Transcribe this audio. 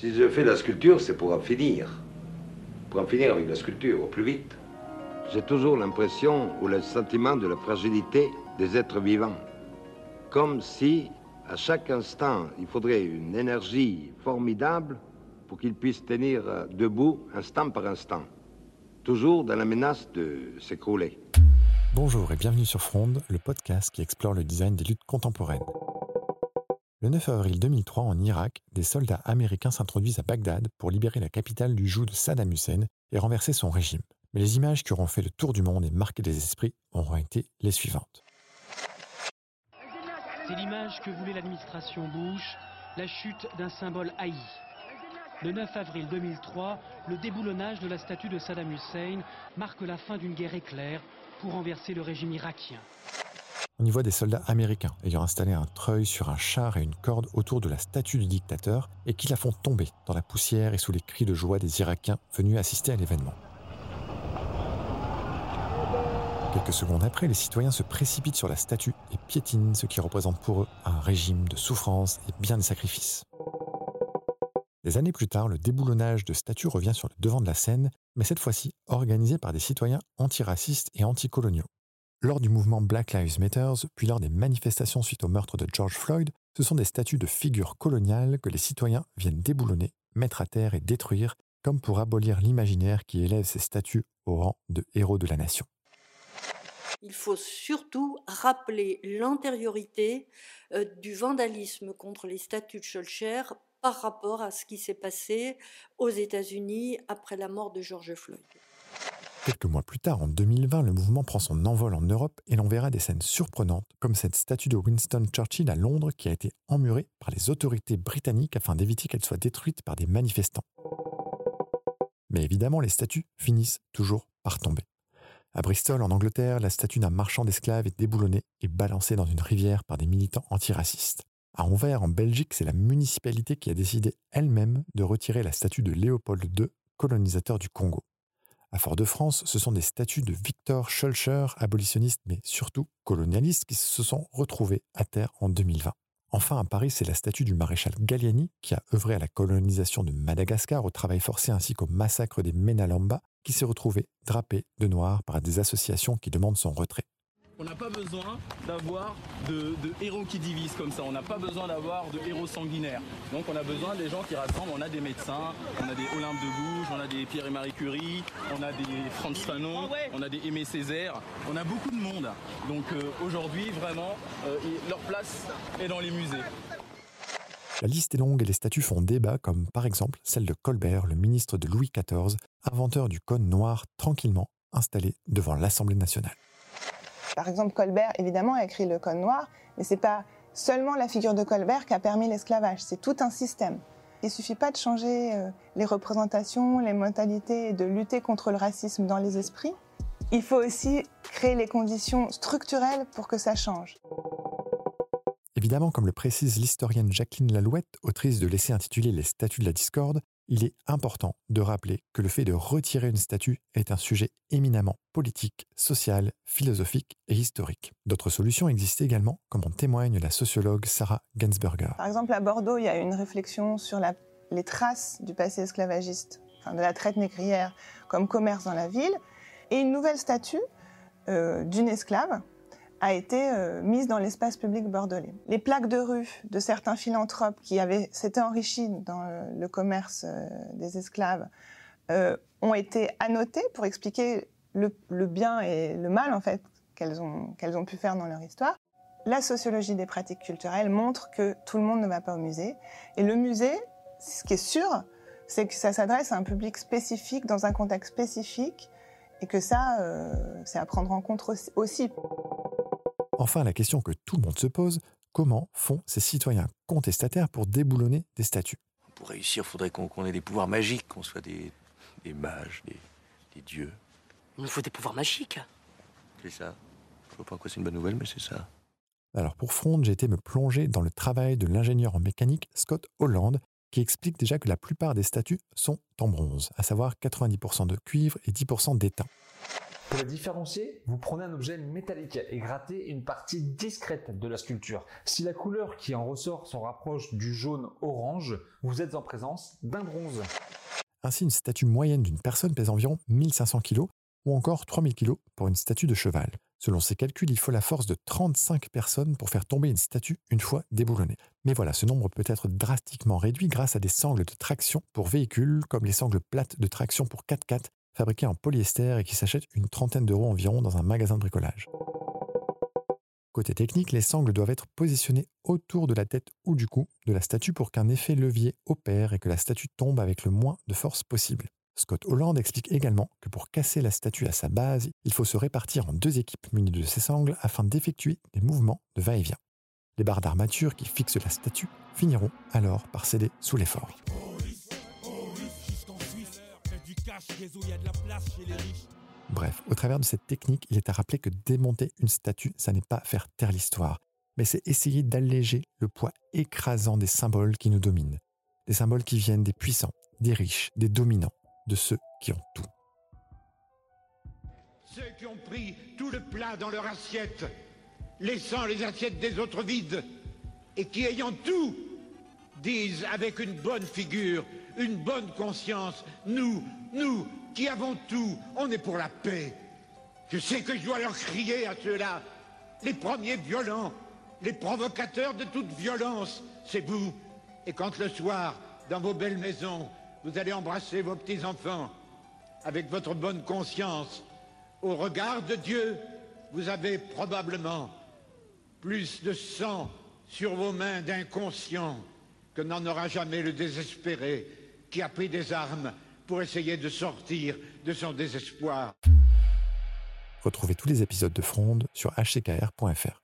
Si je fais la sculpture, c'est pour en finir. Pour en finir avec la sculpture au plus vite. J'ai toujours l'impression ou le sentiment de la fragilité des êtres vivants. Comme si, à chaque instant, il faudrait une énergie formidable pour qu'ils puissent tenir debout instant par instant. Toujours dans la menace de s'écrouler. Bonjour et bienvenue sur Fronde, le podcast qui explore le design des luttes contemporaines. Le 9 avril 2003, en Irak, des soldats américains s'introduisent à Bagdad pour libérer la capitale du joug de Saddam Hussein et renverser son régime. Mais les images qui auront fait le tour du monde et marqué les esprits auront été les suivantes. C'est l'image que voulait l'administration Bush, la chute d'un symbole haï. Le 9 avril 2003, le déboulonnage de la statue de Saddam Hussein marque la fin d'une guerre éclair pour renverser le régime irakien. On y voit des soldats américains ayant installé un treuil sur un char et une corde autour de la statue du dictateur et qui la font tomber dans la poussière et sous les cris de joie des Irakiens venus assister à l'événement. Quelques secondes après, les citoyens se précipitent sur la statue et piétinent ce qui représente pour eux un régime de souffrance et bien des sacrifices. Des années plus tard, le déboulonnage de statues revient sur le devant de la scène, mais cette fois-ci organisé par des citoyens antiracistes et anticoloniaux. Lors du mouvement Black Lives Matter, puis lors des manifestations suite au meurtre de George Floyd, ce sont des statues de figures coloniales que les citoyens viennent déboulonner, mettre à terre et détruire, comme pour abolir l'imaginaire qui élève ces statues au rang de héros de la nation. Il faut surtout rappeler l'antériorité euh, du vandalisme contre les statues de Schulcher par rapport à ce qui s'est passé aux États-Unis après la mort de George Floyd. Quelques mois plus tard, en 2020, le mouvement prend son envol en Europe et l'on verra des scènes surprenantes, comme cette statue de Winston Churchill à Londres qui a été emmurée par les autorités britanniques afin d'éviter qu'elle soit détruite par des manifestants. Mais évidemment, les statues finissent toujours par tomber. À Bristol, en Angleterre, la statue d'un marchand d'esclaves est déboulonnée et balancée dans une rivière par des militants antiracistes. À Anvers, en Belgique, c'est la municipalité qui a décidé elle-même de retirer la statue de Léopold II, colonisateur du Congo. À Fort-de-France, ce sont des statues de Victor Schulcher, abolitionniste mais surtout colonialiste, qui se sont retrouvées à terre en 2020. Enfin, à Paris, c'est la statue du maréchal Galliani, qui a œuvré à la colonisation de Madagascar, au travail forcé ainsi qu'au massacre des Menalamba, qui s'est retrouvée drapée de noir par des associations qui demandent son retrait. On n'a pas besoin d'avoir de, héros qui divisent comme ça. On n'a pas besoin d'avoir de héros sanguinaires. Donc on a besoin des gens qui rassemblent. On a des médecins, on a des Olympe de Gouges, on a des Pierre et Marie Curie, on a des Franz Fanon, on a des Aimé Césaire. On a beaucoup de monde. Donc euh, aujourd'hui, vraiment, euh, leur place est dans les musées. La liste est longue et les statuts font débat, comme par exemple celle de Colbert, le ministre de Louis XIV, inventeur du code noir tranquillement installé devant l'Assemblée nationale. Par exemple, Colbert, évidemment, a écrit le Code noir, mais c'est pas seulement la figure de Colbert qui a permis l'esclavage, c'est tout un système. Il suffit pas de changer euh, les représentations, les modalités de lutter contre le racisme dans les esprits. Il faut aussi créer les conditions structurelles pour que ça change. Évidemment, comme le précise l'historienne Jacqueline Lalouette, autrice de l'essai intitulé Les statuts de la discorde, il est important de rappeler que le fait de retirer une statue est un sujet éminemment politique, social, philosophique et historique. D'autres solutions existent également, comme en témoigne la sociologue Sarah Gensberger. Par exemple, à Bordeaux, il y a une réflexion sur les traces du passé esclavagiste, de la traite négrière comme commerce dans la ville, et une nouvelle statue euh, d'une esclave a été euh, mise dans l'espace public bordelais. Les plaques de rue de certains philanthropes qui s'étaient enrichis dans le, commerce euh, des esclaves euh, ont été annotées pour expliquer le, bien et le mal qu'elles ont pu faire dans leur histoire. La sociologie des pratiques culturelles montre que tout le monde ne va pas au musée. Et le musée, ce qui est sûr, c'est que ça s'adresse à un public spécifique, dans un contexte spécifique, et que ça, c'est à prendre en compte aussi. Enfin, la question que tout le monde se pose, comment font ces citoyens contestataires pour déboulonner des statues? Pour réussir, il faudrait qu'on ait des pouvoirs magiques, qu'on soit des, mages, des, dieux. Il nous faut des pouvoirs magiques. C'est ça. Je vois pas en quoi c'est une bonne nouvelle, mais c'est ça. Alors pour Front, j'ai été me plonger dans le travail de l'ingénieur en mécanique Scott Holland, qui explique déjà que la plupart des statues sont en bronze, à savoir 90% de cuivre et 10% d'étain. Pour la différencier, vous prenez un objet métallique et grattez une partie discrète de la sculpture. Si la couleur qui en ressort s'en rapproche du jaune orange, vous êtes en présence d'un bronze. Ainsi, une statue moyenne d'une personne pèse environ 1500 kg ou encore 3000 kg pour une statue de cheval. Selon ces calculs, il faut la force de 35 personnes pour faire tomber une statue une fois déboulonnée. Mais voilà, ce nombre peut être drastiquement réduit grâce à des sangles de traction pour véhicules, comme les sangles plates de traction pour 4x4, fabriquées en polyester et qui s'achètent une trentaine d'euros environ dans un magasin de bricolage. Côté technique, les sangles doivent être positionnées autour de la tête ou du cou de la statue pour qu'un effet levier opère et que la statue tombe avec le moins de force possible. Scott Holland explique également que pour casser la statue à sa base, il faut se répartir en deux équipes munies de ces sangles afin d'effectuer des mouvements de va-et-vient. Les barres d'armature qui fixent la statue finiront alors par céder sous l'effort. Bref, au travers de cette technique, il est à rappeler que démonter une statue, ça n'est pas faire taire l'histoire, mais c'est essayer d'alléger le poids écrasant des symboles qui nous dominent. Des symboles qui viennent des puissants, des riches, des dominants de ceux qui ont tout. Ceux qui ont pris tout le plat dans leur assiette, laissant les assiettes des autres vides, et qui, ayant tout, disent avec une bonne figure, une bonne conscience, nous, nous, qui avons tout, on est pour la paix. Je sais que je dois leur crier à ceux-là, les premiers violents, les provocateurs de toute violence, c'est vous. Et quand le soir, dans vos belles maisons, vous allez embrasser vos petits-enfants avec votre bonne conscience. Au regard de Dieu, vous avez probablement plus de sang sur vos mains d'inconscient que n'en aura jamais le désespéré qui a pris des armes pour essayer de sortir de son désespoir. Retrouvez tous les épisodes de Fronde sur hckr.fr.